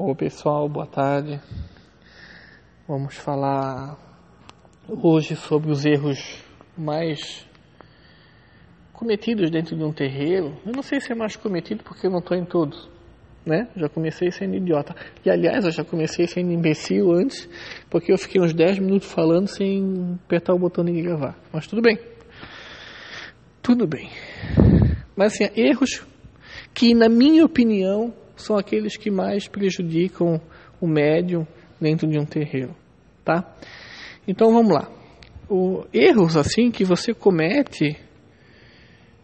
Oi pessoal, boa tarde. Vamos falar hoje sobre os erros mais cometidos dentro de um terreiro. Eu não sei se é mais cometido porque eu não estou em todos, né? Já comecei sendo idiota. E aliás, eu já comecei sendo imbecil antes, porque eu fiquei uns 10 minutos falando sem apertar o botão de gravar. Mas tudo bem. Tudo bem. Mas assim, erros que, na minha opinião, são aqueles que mais prejudicam o médium dentro de um terreiro, tá? Então vamos lá. O, erros assim que você comete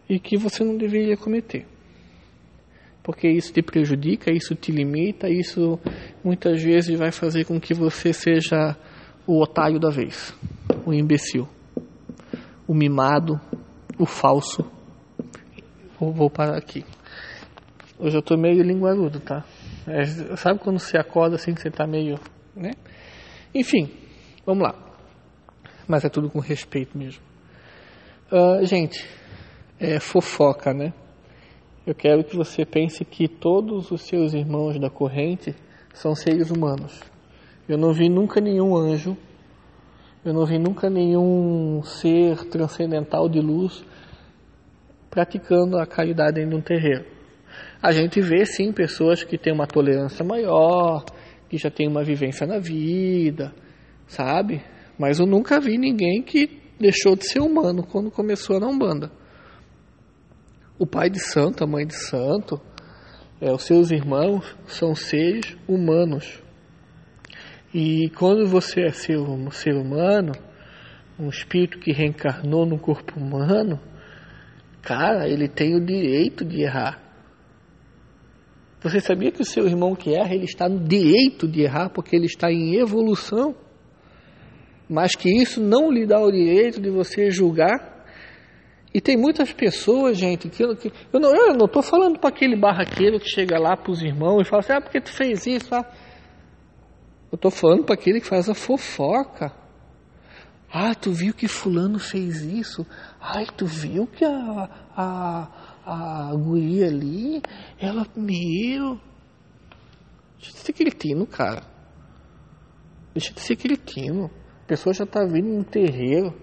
e que você não deveria cometer. Porque isso te prejudica, isso te limita, isso muitas vezes vai fazer com que você seja o otário da vez, o imbecil, o mimado, o falso. Vou, vou parar aqui. Hoje eu tô meio linguarudo, tá? É, sabe quando você acorda assim que você tá meio, né? Enfim, vamos lá. Mas é tudo com respeito mesmo. Uh, gente, é fofoca, né? Eu quero que você pense que todos os seus irmãos da corrente são seres humanos. Eu não vi nunca nenhum anjo, eu não vi nunca nenhum ser transcendental de luz praticando a caridade em um terreiro a gente vê sim pessoas que têm uma tolerância maior, que já tem uma vivência na vida, sabe? Mas eu nunca vi ninguém que deixou de ser humano quando começou na Umbanda. O pai de santo, a mãe de santo, é, os seus irmãos são seres humanos. E quando você é ser, um ser humano, um espírito que reencarnou no corpo humano, cara, ele tem o direito de errar. Você sabia que o seu irmão que erra, ele está no direito de errar porque ele está em evolução? Mas que isso não lhe dá o direito de você julgar? E tem muitas pessoas, gente, que, que eu não eu não estou falando para aquele barraqueiro que chega lá para os irmãos e fala assim, ah, porque tu fez isso? Ah? Eu estou falando para aquele que faz a fofoca. Ah, tu viu que fulano fez isso? Ai, tu viu que a, a, a guria ali, ela, meu. Deixa de ser cretino, cara. Deixa de ser cretino. A pessoa já tá vindo no terreiro,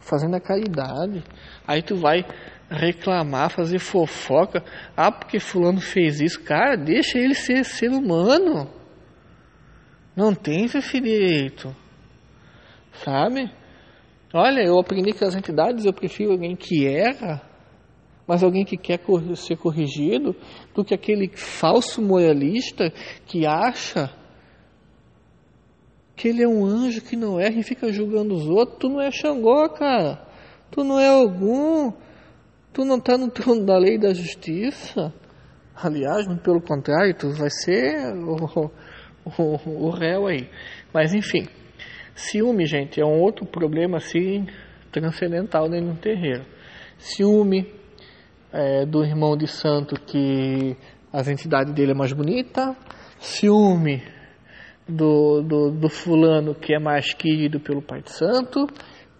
fazendo a caridade. Aí tu vai reclamar, fazer fofoca. Ah, porque fulano fez isso. Cara, deixa ele ser ser humano. Não tem esse direito. Sabe? Olha, eu aprendi que as entidades eu prefiro alguém que erra mas alguém que quer ser corrigido, do que aquele falso moralista que acha que ele é um anjo que não erra e fica julgando os outros. Tu não é Xangó, cara. Tu não é algum. Tu não está no trono da lei e da justiça. Aliás, muito pelo contrário, tu vai ser o, o, o réu aí. Mas enfim, ciúme, gente, é um outro problema assim transcendental dentro do terreiro. Ciúme, é, do irmão de santo que as entidades dele é mais bonita, ciúme do, do, do fulano que é mais querido pelo pai de santo,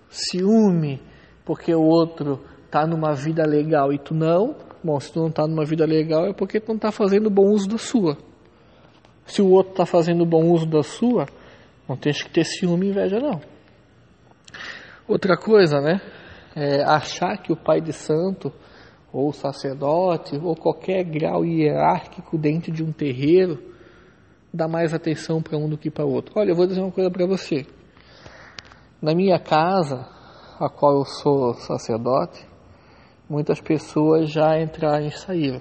ciúme porque o outro está numa vida legal e tu não. Bom, se tu não está numa vida legal é porque tu não está fazendo bom uso da sua. Se o outro está fazendo bom uso da sua, não tens que ter ciúme e inveja não. Outra coisa, né? É achar que o pai de santo ou sacerdote, ou qualquer grau hierárquico dentro de um terreiro, dá mais atenção para um do que para outro. Olha, eu vou dizer uma coisa para você. Na minha casa, a qual eu sou sacerdote, muitas pessoas já entraram e saíram.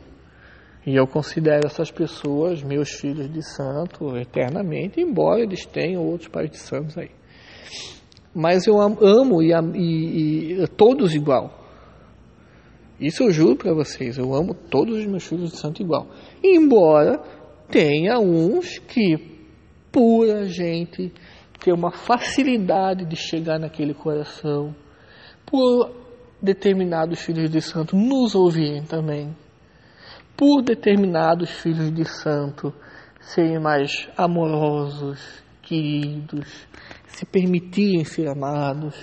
E eu considero essas pessoas meus filhos de santo eternamente, embora eles tenham outros pais de santos aí. Mas eu amo e, e, e todos igual. Isso eu juro para vocês, eu amo todos os meus filhos de santo igual. Embora tenha uns que, por a gente ter uma facilidade de chegar naquele coração, por determinados filhos de santo nos ouvirem também, por determinados filhos de santo serem mais amorosos, queridos, se permitirem ser amados,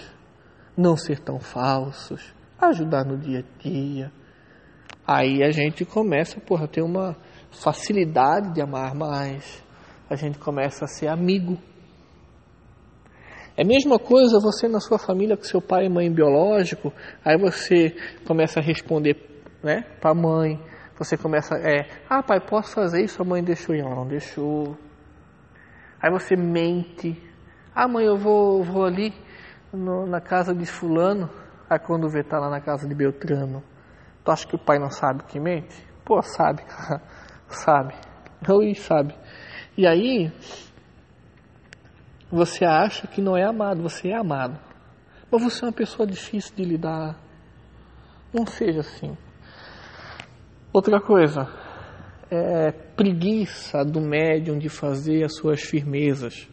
não ser tão falsos ajudar no dia a dia. Aí a gente começa porra, a ter uma facilidade de amar mais, a gente começa a ser amigo. É a mesma coisa você na sua família com seu pai e mãe biológico, aí você começa a responder né, para a mãe, você começa, é, ah pai, posso fazer isso? A mãe deixou e ela não deixou. Aí você mente, ah mãe, eu vou, vou ali no, na casa de fulano, aí quando vê tá lá na casa de Beltrano, tu acha que o pai não sabe que mente? Pô, sabe, cara, sabe, ou sabe. E aí, você acha que não é amado, você é amado. Mas você é uma pessoa difícil de lidar. Não seja assim. Outra coisa, é preguiça do médium de fazer as suas firmezas.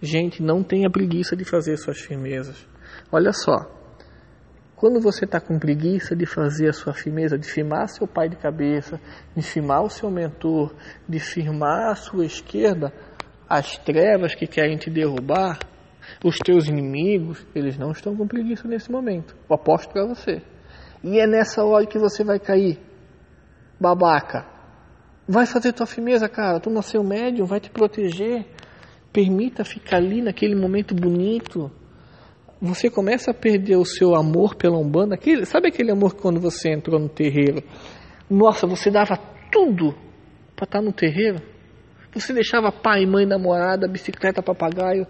Gente, não tenha preguiça de fazer suas firmezas. Olha só, quando você está com preguiça de fazer a sua firmeza, de firmar seu pai de cabeça, de firmar o seu mentor, de firmar a sua esquerda, as trevas que querem te derrubar, os teus inimigos, eles não estão com preguiça nesse momento. Eu aposto para você. E é nessa hora que você vai cair. Babaca. Vai fazer tua firmeza, cara. Tu nasceu médium, vai te proteger. Permita ficar ali naquele momento bonito você começa a perder o seu amor pela Umbanda. Aquele, sabe aquele amor que quando você entrou no terreiro? Nossa, você dava tudo para estar no terreiro. Você deixava pai, mãe, namorada, bicicleta, papagaio.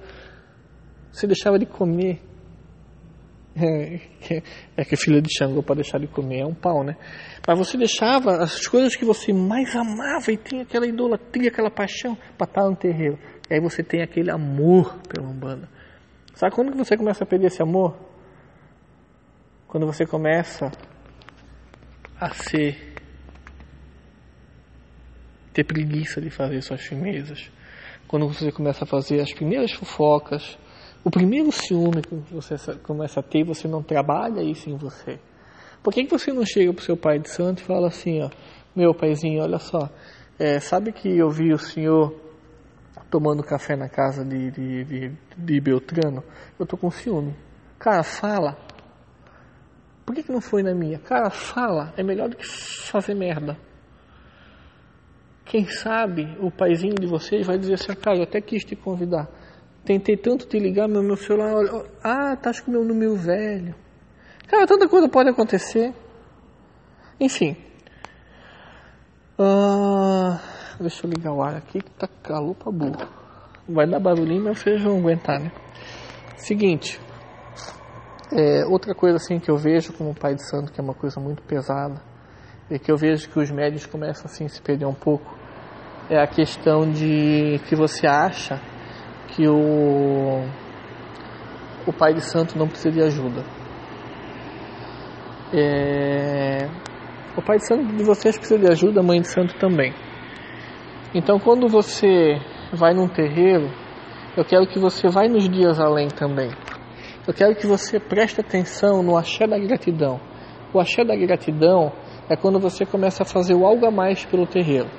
Você deixava de comer. É, é que filho de Xangô para deixar de comer é um pau, né? Mas você deixava as coisas que você mais amava e tinha aquela idolatria, aquela paixão para estar no terreiro. E aí você tem aquele amor pela Umbanda. Sabe quando que você começa a perder esse amor? Quando você começa a ser ter preguiça de fazer suas firmezas. Quando você começa a fazer as primeiras fofocas, o primeiro ciúme que você começa a ter, você não trabalha isso em você. Por que, que você não chega para o seu pai de santo e fala assim, ó, meu paizinho, olha só, é, sabe que eu vi o senhor tomando café na casa de, de, de, de Beltrano, eu tô com ciúme. Cara, fala. Por que, que não foi na minha? Cara, fala. É melhor do que fazer merda. Quem sabe o paizinho de vocês vai dizer assim, cara, eu até quis te convidar. Tentei tanto te ligar, meu, meu celular, olha, ah, tá o meu número velho. Cara, tanta coisa pode acontecer. Enfim. Uh, Deixa eu ligar o ar aqui que tá calor pra burro. Vai dar barulhinho, mas vocês vão aguentar, né? Seguinte. É, outra coisa assim que eu vejo como pai de santo, que é uma coisa muito pesada, e que eu vejo que os médios começam assim a se perder um pouco, é a questão de que você acha que o, o pai de santo não precisa de ajuda. É, o pai de santo de vocês precisa de ajuda, a mãe de santo também. Então, quando você vai num terreiro, eu quero que você vá nos dias além também. Eu quero que você preste atenção no axé da gratidão. O axé da gratidão é quando você começa a fazer o algo a mais pelo terreiro.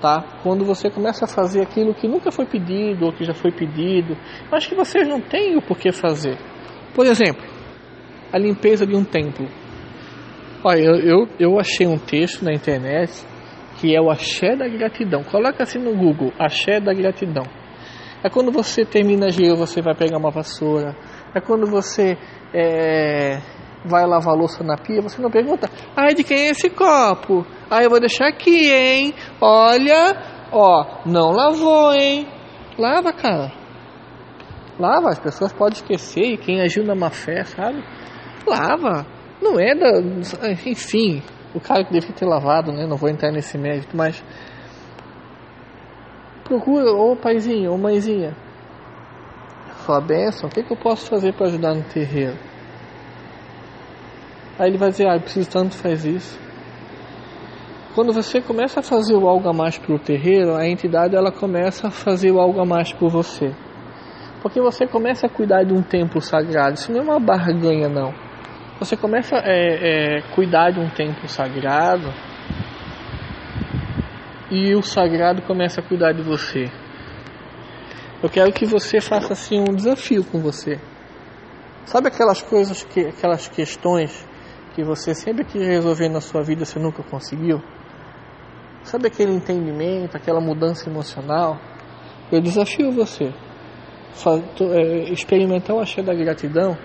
Tá? Quando você começa a fazer aquilo que nunca foi pedido ou que já foi pedido, mas que vocês não têm o porquê fazer. Por exemplo, a limpeza de um templo. Olha, eu, eu, eu achei um texto na internet que é o axé da gratidão. Coloca assim no Google, axé da gratidão. É quando você termina gira, você vai pegar uma vassoura. É quando você é, vai lavar louça na pia, você não pergunta, ai, de quem é esse copo? Ah, eu vou deixar aqui, hein? Olha, ó, não lavou, hein? Lava, cara. Lava, as pessoas podem esquecer, e quem agiu na má fé, sabe? Lava. Não é da. Enfim, o cara que devia ter lavado, né? Não vou entrar nesse mérito, mas procura, ô paizinho, ô mãezinha, sua bênção, o que, que eu posso fazer para ajudar no terreiro? Aí ele vai dizer, ah, eu preciso tanto faz isso. Quando você começa a fazer o algo a mais para o terreiro, a entidade ela começa a fazer o algo a mais por você. Porque você começa a cuidar de um templo sagrado. Isso não é uma barganha, não você começa a é, é, cuidar de um templo sagrado e o sagrado começa a cuidar de você. Eu quero que você faça assim um desafio com você. Sabe aquelas coisas que, aquelas questões que você sempre quis resolver na sua vida, você nunca conseguiu? sabe aquele entendimento, aquela mudança emocional? Eu desafio você a é, experimentar o axé da gratidão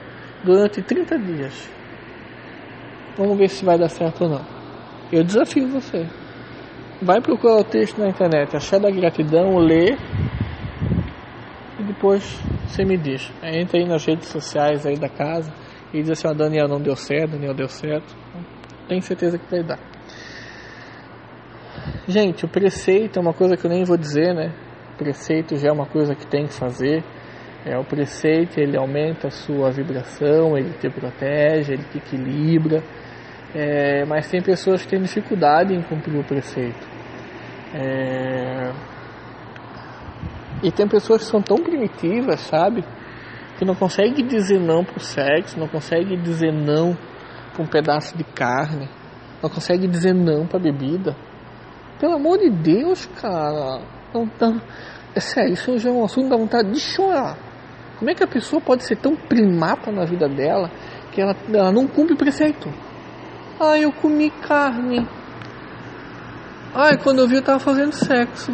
durante 30 dias. Vamos ver se vai dar certo ou não. Eu desafio você. Vai procurar o texto na internet, axé da gratidão, lê e depois você me diz. Entra aí nas redes sociais aí da casa e diz assim, a Daniel não deu certo, Daniel deu certo. Tenho certeza que vai dar. Gente, o preceito é uma coisa que eu nem vou dizer, né? O preceito já é uma coisa que tem que fazer. É, o preceito ele aumenta a sua vibração, ele te protege, ele te equilibra. É, mas tem pessoas que têm dificuldade em cumprir o preceito. É, e tem pessoas que são tão primitivas, sabe? Que não conseguem dizer não pro sexo, não conseguem dizer não para um pedaço de carne, não conseguem dizer não para bebida. Pelo amor de Deus, cara. Não, não, é sério, isso já é um assunto da vontade de chorar. Como é que a pessoa pode ser tão primata na vida dela que ela, ela não cumpre o preceito? Ah, eu comi carne. Ai, quando eu vi eu tava fazendo sexo.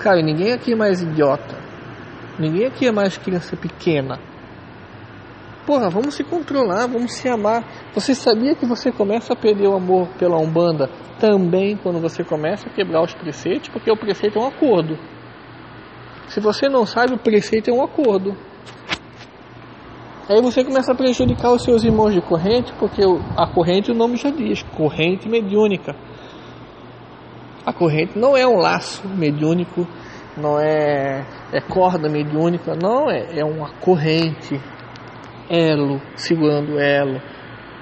Cara, ninguém aqui é mais idiota. Ninguém aqui é mais criança pequena. Porra, vamos se controlar, vamos se amar. Você sabia que você começa a perder o amor pela Umbanda também quando você começa a quebrar os preceitos? Porque o preceito é um acordo. Se você não sabe, o preceito é um acordo. Aí você começa a prejudicar os seus irmãos de corrente, porque a corrente, o nome já diz, corrente mediúnica. A corrente não é um laço mediúnico, não é, é corda mediúnica, não, é, é uma corrente, elo, segurando elo.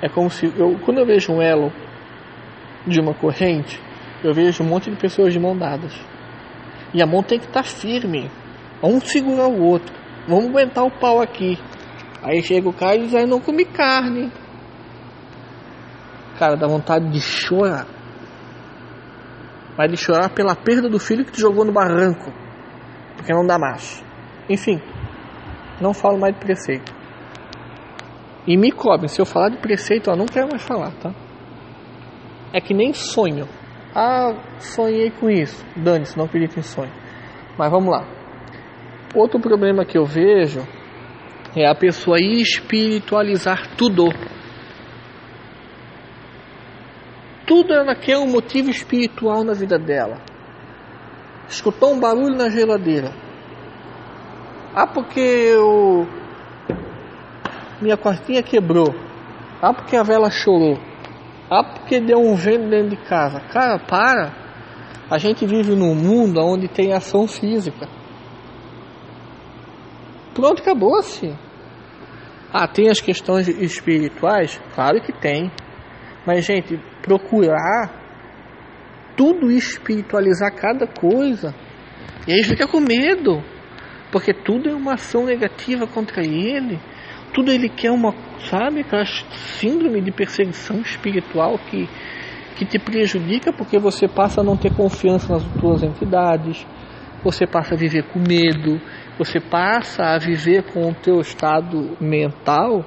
É como se, eu, quando eu vejo um elo de uma corrente, eu vejo um monte de pessoas de mão dadas. E a mão tem que estar tá firme. Um segurar o outro. Vamos aguentar o pau aqui. Aí chega o cara e diz, aí não comi carne. Cara, dá vontade de chorar. Mas de chorar pela perda do filho que te jogou no barranco. Porque não dá mais. Enfim, não falo mais de preceito. E me cobrem, se eu falar de preceito, eu não quero mais falar, tá? É que nem sonho. Ah, sonhei com isso. Dane-se, não acredito em sonho. Mas vamos lá. Outro problema que eu vejo é a pessoa espiritualizar tudo. Tudo ela quer um motivo espiritual na vida dela. Escutou um barulho na geladeira. Ah, porque o minha quartinha quebrou. Ah, porque a vela chorou. Ah, porque deu um vento dentro de casa. Cara, para. A gente vive num mundo onde tem ação física. Pronto, acabou-se. Ah, tem as questões espirituais? Claro que tem. Mas, gente, procurar tudo espiritualizar cada coisa. E aí fica com medo. Porque tudo é uma ação negativa contra ele. Tudo ele quer uma, sabe, aquela síndrome de perseguição espiritual que, que te prejudica porque você passa a não ter confiança nas tuas entidades, você passa a viver com medo, você passa a viver com o teu estado mental,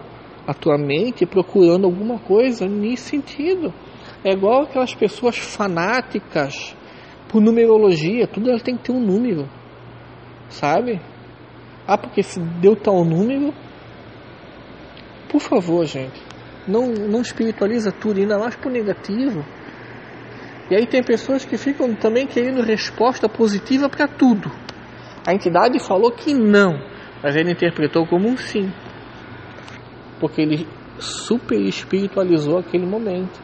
a tua mente, procurando alguma coisa nesse sentido. É igual aquelas pessoas fanáticas por numerologia, tudo ela tem que ter um número, sabe? Ah, porque se deu tal número, por favor, gente, não, não espiritualiza tudo, ainda mais por negativo. E aí tem pessoas que ficam também querendo resposta positiva para tudo. A entidade falou que não, mas ele interpretou como um sim. Porque ele super espiritualizou aquele momento.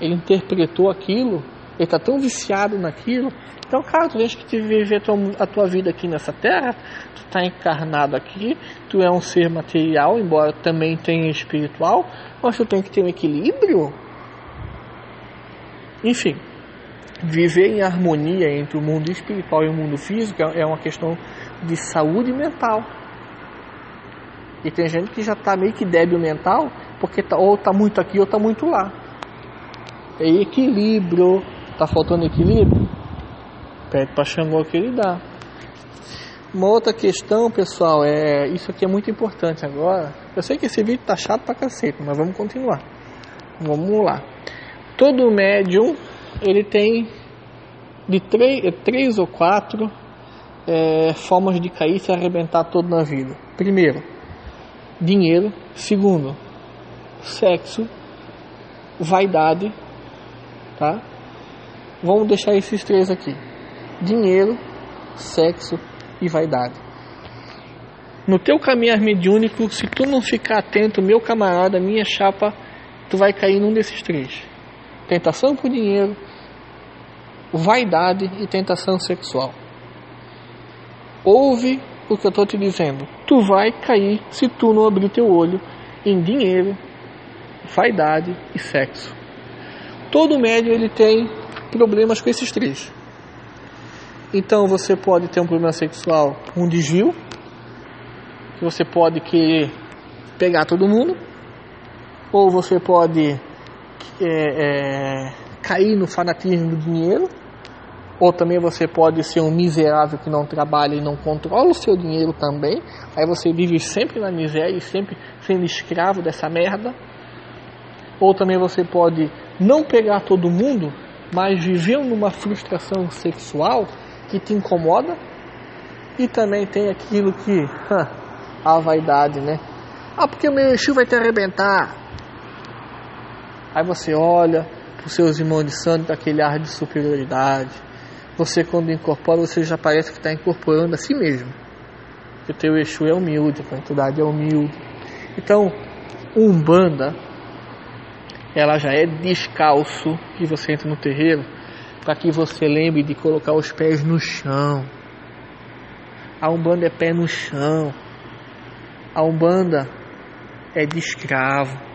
Ele interpretou aquilo, ele está tão viciado naquilo então, cara, tu tens que te viver a tua vida aqui nessa terra, tu está encarnado aqui, tu é um ser material, embora também tenha espiritual, mas tu tem que ter um equilíbrio. Enfim, viver em harmonia entre o mundo espiritual e o mundo físico é uma questão de saúde mental. E tem gente que já está meio que débil mental, porque tá, ou está muito aqui ou está muito lá. É equilíbrio. Está faltando equilíbrio? Pede para Xangô que ele dá. Uma outra questão, pessoal, é isso aqui é muito importante agora. Eu sei que esse vídeo tá chato pra cacete, mas vamos continuar. Vamos lá. Todo médium ele tem de três, três ou quatro é, formas de cair e se arrebentar todo na vida. Primeiro, dinheiro. Segundo, sexo, vaidade, tá? Vamos deixar esses três aqui: dinheiro, sexo e vaidade. No teu caminhar mediúnico, se tu não ficar atento, meu camarada, minha chapa, tu vai cair num desses três: tentação por dinheiro, vaidade e tentação sexual. Ouve o que eu estou te dizendo. Tu vai cair se tu não abrir teu olho em dinheiro, vaidade e sexo. Todo médio ele tem problemas com esses três. Então você pode ter um problema sexual, um desvio, você pode querer pegar todo mundo, ou você pode é, é, cair no fanatismo do dinheiro, ou também você pode ser um miserável que não trabalha e não controla o seu dinheiro também. Aí você vive sempre na miséria e sempre sendo escravo dessa merda. Ou também você pode não pegar todo mundo, mas viver numa frustração sexual que te incomoda. E também tem aquilo que a vaidade, né? Ah, porque o meu Exu vai te arrebentar. Aí você olha para os seus irmãos de santo aquele ar de superioridade você quando incorpora, você já parece que está incorporando a si mesmo. Que o teu Exu é humilde, a entidade é humilde. Então, Umbanda, ela já é descalço que você entra no terreiro, para que você lembre de colocar os pés no chão. A Umbanda é pé no chão. A Umbanda é de escravo.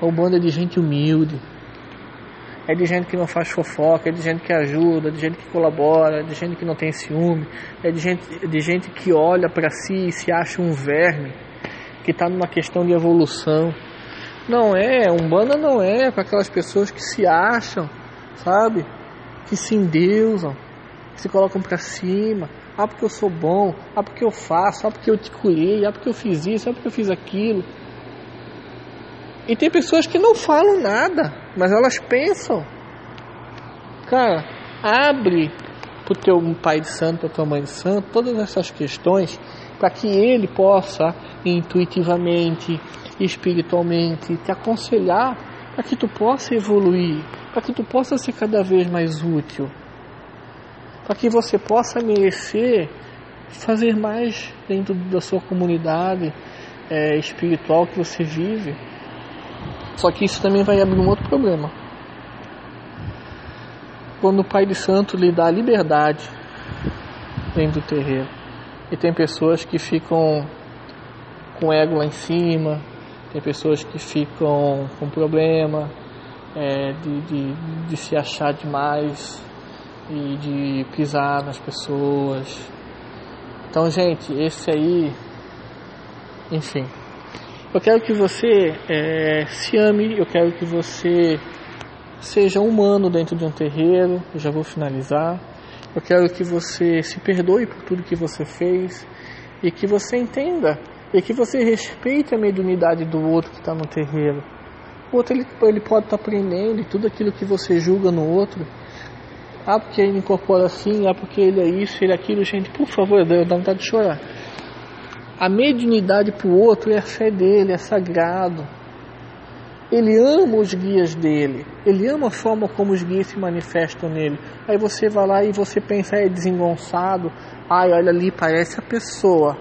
A Umbanda é de gente humilde é de gente que não faz fofoca, é de gente que ajuda, é de gente que colabora, é de gente que não tem ciúme, é de gente, de gente que olha para si e se acha um verme, que está numa questão de evolução. Não é, Umbanda não é para aquelas pessoas que se acham, sabe? Que se endeusam, que se colocam para cima. Ah, porque eu sou bom, ah, porque eu faço, ah, porque eu te curei, ah, porque eu fiz isso, ah, porque eu fiz aquilo. E tem pessoas que não falam nada, mas elas pensam. Cara, abre pro teu pai de santo, pra tua mãe de santo, todas essas questões, para que ele possa intuitivamente, espiritualmente te aconselhar para que tu possa evoluir, para que tu possa ser cada vez mais útil, para que você possa merecer fazer mais dentro da sua comunidade é, espiritual que você vive. Só que isso também vai abrir um outro problema. Quando o Pai de Santo lhe dá liberdade dentro do terreiro, e tem pessoas que ficam com ego lá em cima, tem pessoas que ficam com problema é, de, de, de se achar demais e de pisar nas pessoas. Então, gente, esse aí, enfim, eu quero que você é, se ame, eu quero que você seja humano dentro de um terreiro. Eu já vou finalizar. Eu quero que você se perdoe por tudo que você fez e que você entenda e que você respeite a mediunidade do outro que está no terreiro. O outro ele, ele pode estar tá aprendendo e tudo aquilo que você julga no outro. Ah, porque ele incorpora assim, ah, porque ele é isso, ele é aquilo. Gente, por favor, dá vontade de chorar. A mediunidade para o outro é a fé dele, é sagrado. Ele ama os guias dele, ele ama a forma como os guias se manifestam nele. Aí você vai lá e você pensa, é desengonçado, ai, olha ali, parece a pessoa.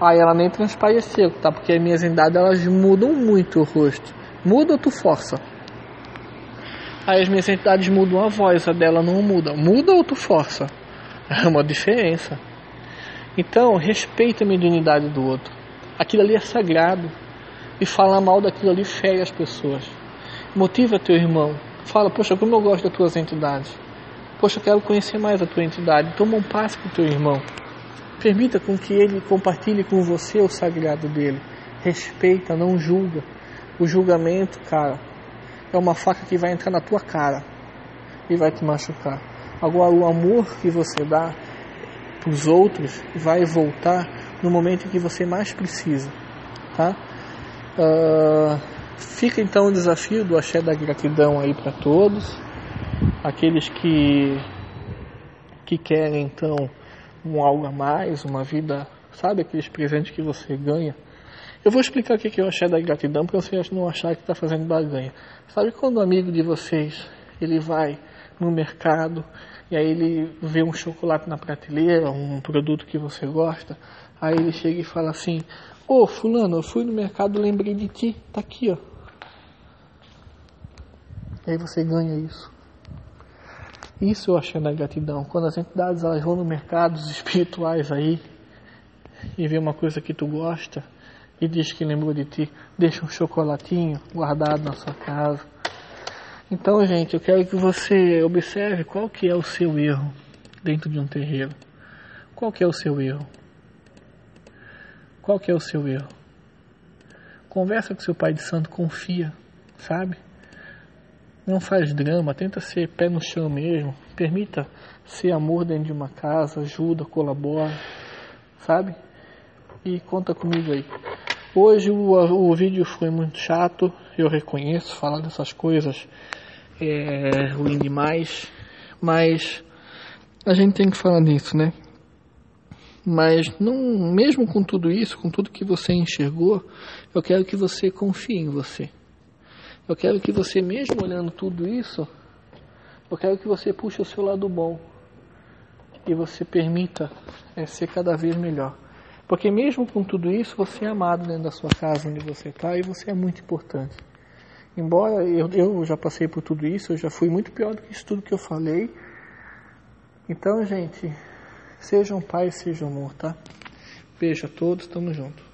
Ai, ela nem transpareceu, tá? Porque as minhas entidades elas mudam muito o rosto. Muda ou tu força? Aí as minhas entidades mudam a voz, a dela não muda. Muda ou tu força? É uma diferença. Então, respeita a mediunidade do outro. Aquilo ali é sagrado. E falar mal daquilo ali fere as pessoas. Motiva teu irmão. Fala, poxa, como eu gosto das tuas entidades. Poxa, eu quero conhecer mais a tua entidade. Toma um passo com teu irmão. Permita com que ele compartilhe com você o sagrado dele. Respeita, não julga. O julgamento, cara, é uma faca que vai entrar na tua cara e vai te machucar. Agora, o amor que você dá para os outros vai voltar no momento em que você mais precisa, tá? Uh, fica então o desafio do axé da gratidão aí para todos. aqueles que que querem então um algo a mais, uma vida, sabe aqueles presentes que você ganha. Eu vou explicar o que eu achei da gratidão para vocês não achar que está fazendo barganha. Sabe quando um amigo de vocês ele vai no mercado e aí ele vê um chocolate na prateleira, um produto que você gosta, aí ele chega e fala assim: Ô fulano, eu fui no mercado, lembrei de ti, tá aqui ó. E aí você ganha isso. Isso eu achei na gratidão. Quando as entidades elas vão no mercado, espirituais aí, e vê uma coisa que tu gosta, e diz que lembrou de ti, deixa um chocolatinho guardado na sua casa. Então, gente, eu quero que você observe qual que é o seu erro dentro de um terreiro. Qual que é o seu erro? Qual que é o seu erro? Conversa com seu pai de santo, confia, sabe? Não faz drama, tenta ser pé no chão mesmo. Permita ser amor dentro de uma casa, ajuda, colabora, sabe? E conta comigo aí. Hoje o, o vídeo foi muito chato, eu reconheço, falar dessas coisas é ruim demais, mas a gente tem que falar nisso, né? Mas não, mesmo com tudo isso, com tudo que você enxergou, eu quero que você confie em você. Eu quero que você, mesmo olhando tudo isso, eu quero que você puxe o seu lado bom e você permita é, ser cada vez melhor. Porque mesmo com tudo isso, você é amado dentro da sua casa onde você está e você é muito importante. Embora eu, eu já passei por tudo isso, eu já fui muito pior do que isso tudo que eu falei. Então, gente, sejam paz, sejam amor, tá? Beijo a todos, tamo junto.